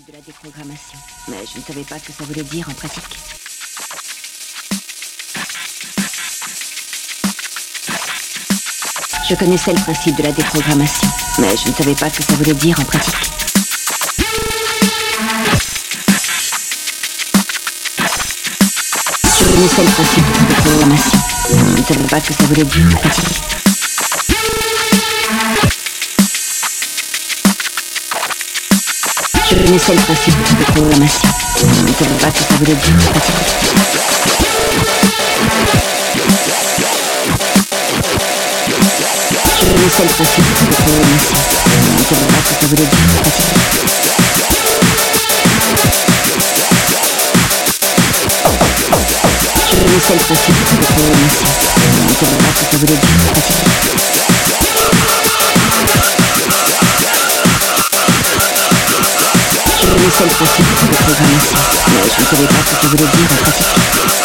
de la déprogrammation. Mais je ne savais pas ce que ça voulait dire en pratique. Je connaissais le principe de la déprogrammation, mais je ne savais pas ce que ça voulait dire en pratique. Je connaissais le principe de la déprogrammation, mais je ne savais pas ce que ça voulait dire en pratique. Черный соль хасит, как у нас. Интерваться по гребню. Черный соль хасит, как у нас. Интерваться по гребню. Черный соль хасит, как у нас. Интерваться по гребню. Nel senso che si può provare, dire,